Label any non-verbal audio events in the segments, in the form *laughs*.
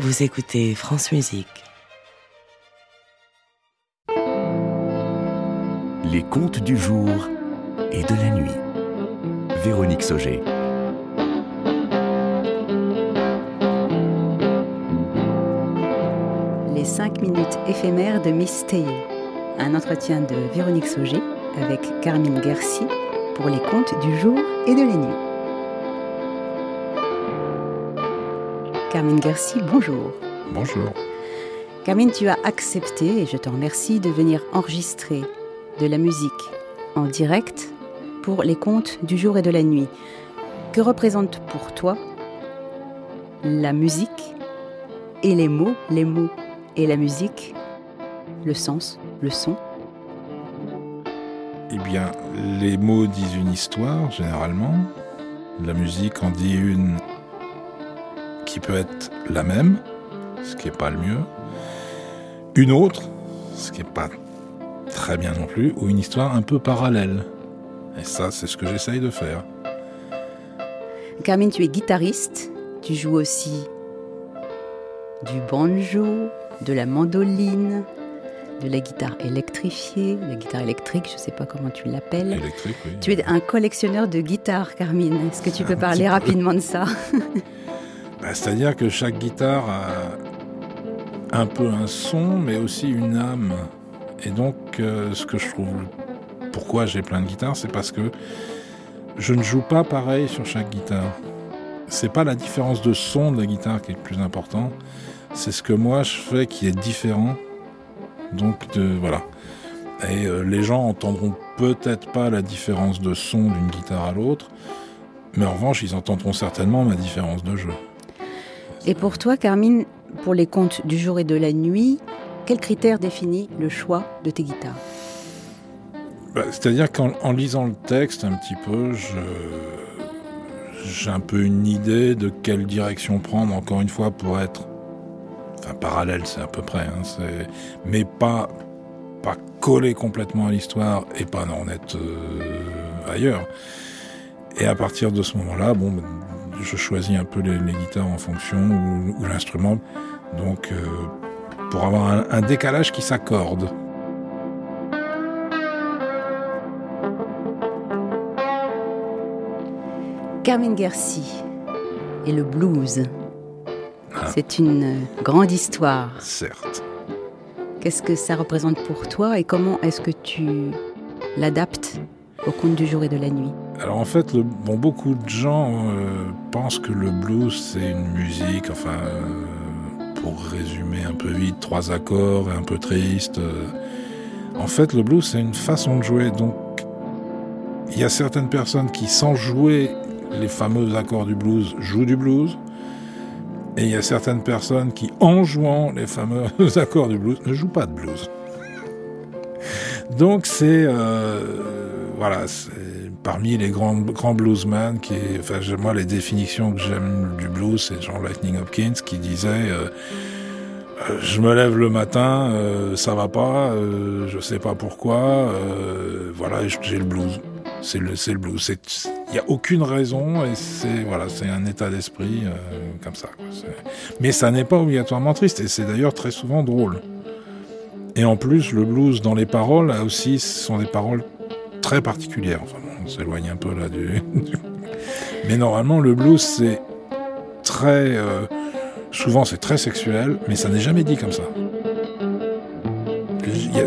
Vous écoutez France Musique. Les contes du jour et de la nuit. Véronique Sauger. Les 5 minutes éphémères de Miss Tale. Un entretien de Véronique Sauger avec Carmine Gersi pour les contes du jour et de la nuit. Carmine Gersi, bonjour. Bonjour. Carmine, tu as accepté, et je te remercie, de venir enregistrer de la musique en direct pour les contes du jour et de la nuit. Que représente pour toi la musique et les mots, les mots et la musique, le sens, le son? Eh bien, les mots disent une histoire, généralement. La musique en dit une qui peut être la même, ce qui n'est pas le mieux, une autre, ce qui n'est pas très bien non plus, ou une histoire un peu parallèle. Et ça, c'est ce que j'essaye de faire. Carmine, tu es guitariste, tu joues aussi du banjo, de la mandoline, de la guitare électrifiée, de la guitare électrique, je ne sais pas comment tu l'appelles. Électrique, oui. Tu es un collectionneur de guitares, Carmine. Est-ce que tu peux parler rapidement de ça? *laughs* bah, C'est-à-dire que chaque guitare a un peu un son, mais aussi une âme. Et donc, euh, ce que je trouve, pourquoi j'ai plein de guitares, c'est parce que je ne joue pas pareil sur chaque guitare. C'est pas la différence de son de la guitare qui est le plus important, c'est ce que moi je fais qui est différent. Donc de, voilà. Et euh, les gens entendront peut-être pas la différence de son d'une guitare à l'autre, mais en revanche, ils entendront certainement ma différence de jeu. Et pour toi, Carmine, pour les contes du jour et de la nuit, quels critères définit le choix de tes guitares? Bah, C'est-à-dire qu'en lisant le texte un petit peu, j'ai un peu une idée de quelle direction prendre, encore une fois, pour être... Enfin, parallèle, c'est à peu près, hein, mais pas, pas collé complètement à l'histoire et pas en être euh, ailleurs. Et à partir de ce moment-là, bon, je choisis un peu les, guitares en fonction ou, l'instrument, donc euh, pour avoir un, décalage qui s'accorde. Carmen Gersi et le blues. Ah. C'est une grande histoire. Certes. Qu'est-ce que ça représente pour toi et comment est-ce que tu l'adaptes? Au conte du jour et de la nuit Alors en fait, bon, beaucoup de gens euh, pensent que le blues c'est une musique, enfin, euh, pour résumer un peu vite, trois accords et un peu triste. Euh. En fait, le blues c'est une façon de jouer. Donc, il y a certaines personnes qui, sans jouer les fameux accords du blues, jouent du blues. Et il y a certaines personnes qui, en jouant les fameux *laughs* accords du blues, ne jouent pas de blues. Donc c'est voilà, c'est parmi les grands, grands bluesmen qui, enfin, moi, les définitions que j'aime du blues, c'est Jean Lightning Hopkins qui disait, euh, euh, je me lève le matin, euh, ça va pas, je sais pas pourquoi, voilà, j'ai le blues. C'est le, le blues. Il n'y a aucune raison et c'est voilà, c'est un état d'esprit comme ça. Mais ça n'est pas obligatoirement triste et c'est d'ailleurs très souvent drôle. Et en plus, le blues dans les paroles a aussi, ce sont des paroles très particulière. On s'éloigne un peu là du. mais normalement, le blues, c'est très. Euh, souvent, c'est très sexuel, mais ça n'est jamais dit comme ça.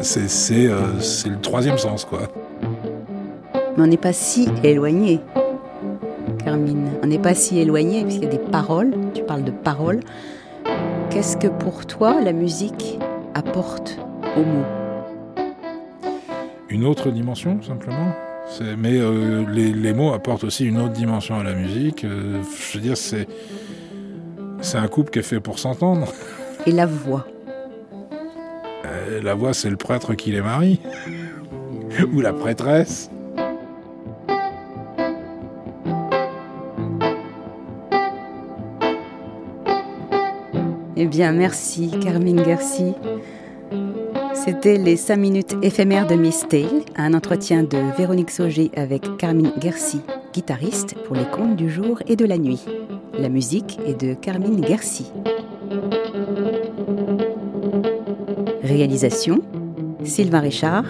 C'est euh, le troisième sens, quoi. Mais on n'est pas si éloigné, Carmine. On n'est pas si éloigné, puisqu'il y a des paroles. Tu parles de paroles. Qu'est-ce que pour toi la musique apporte aux mots? Une autre dimension, simplement. Mais euh, les, mots apportent aussi une autre dimension à la musique. Euh, je veux dire, c'est un couple qui est fait pour s'entendre. *laughs* Et la voix euh, La voix, c'est le prêtre qui les marie, *laughs* ou la prêtresse. Eh bien, merci, Carmine Garcia. C'était les 5 minutes éphémères de Miss Tale, un entretien de Véronique Sauger avec Carmine Gersi, guitariste pour les contes du jour et de la nuit. La musique est de Carmine Gersi. Réalisation Sylvain Richard,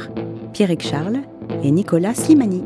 Pierre Charles et Nicolas Slimani.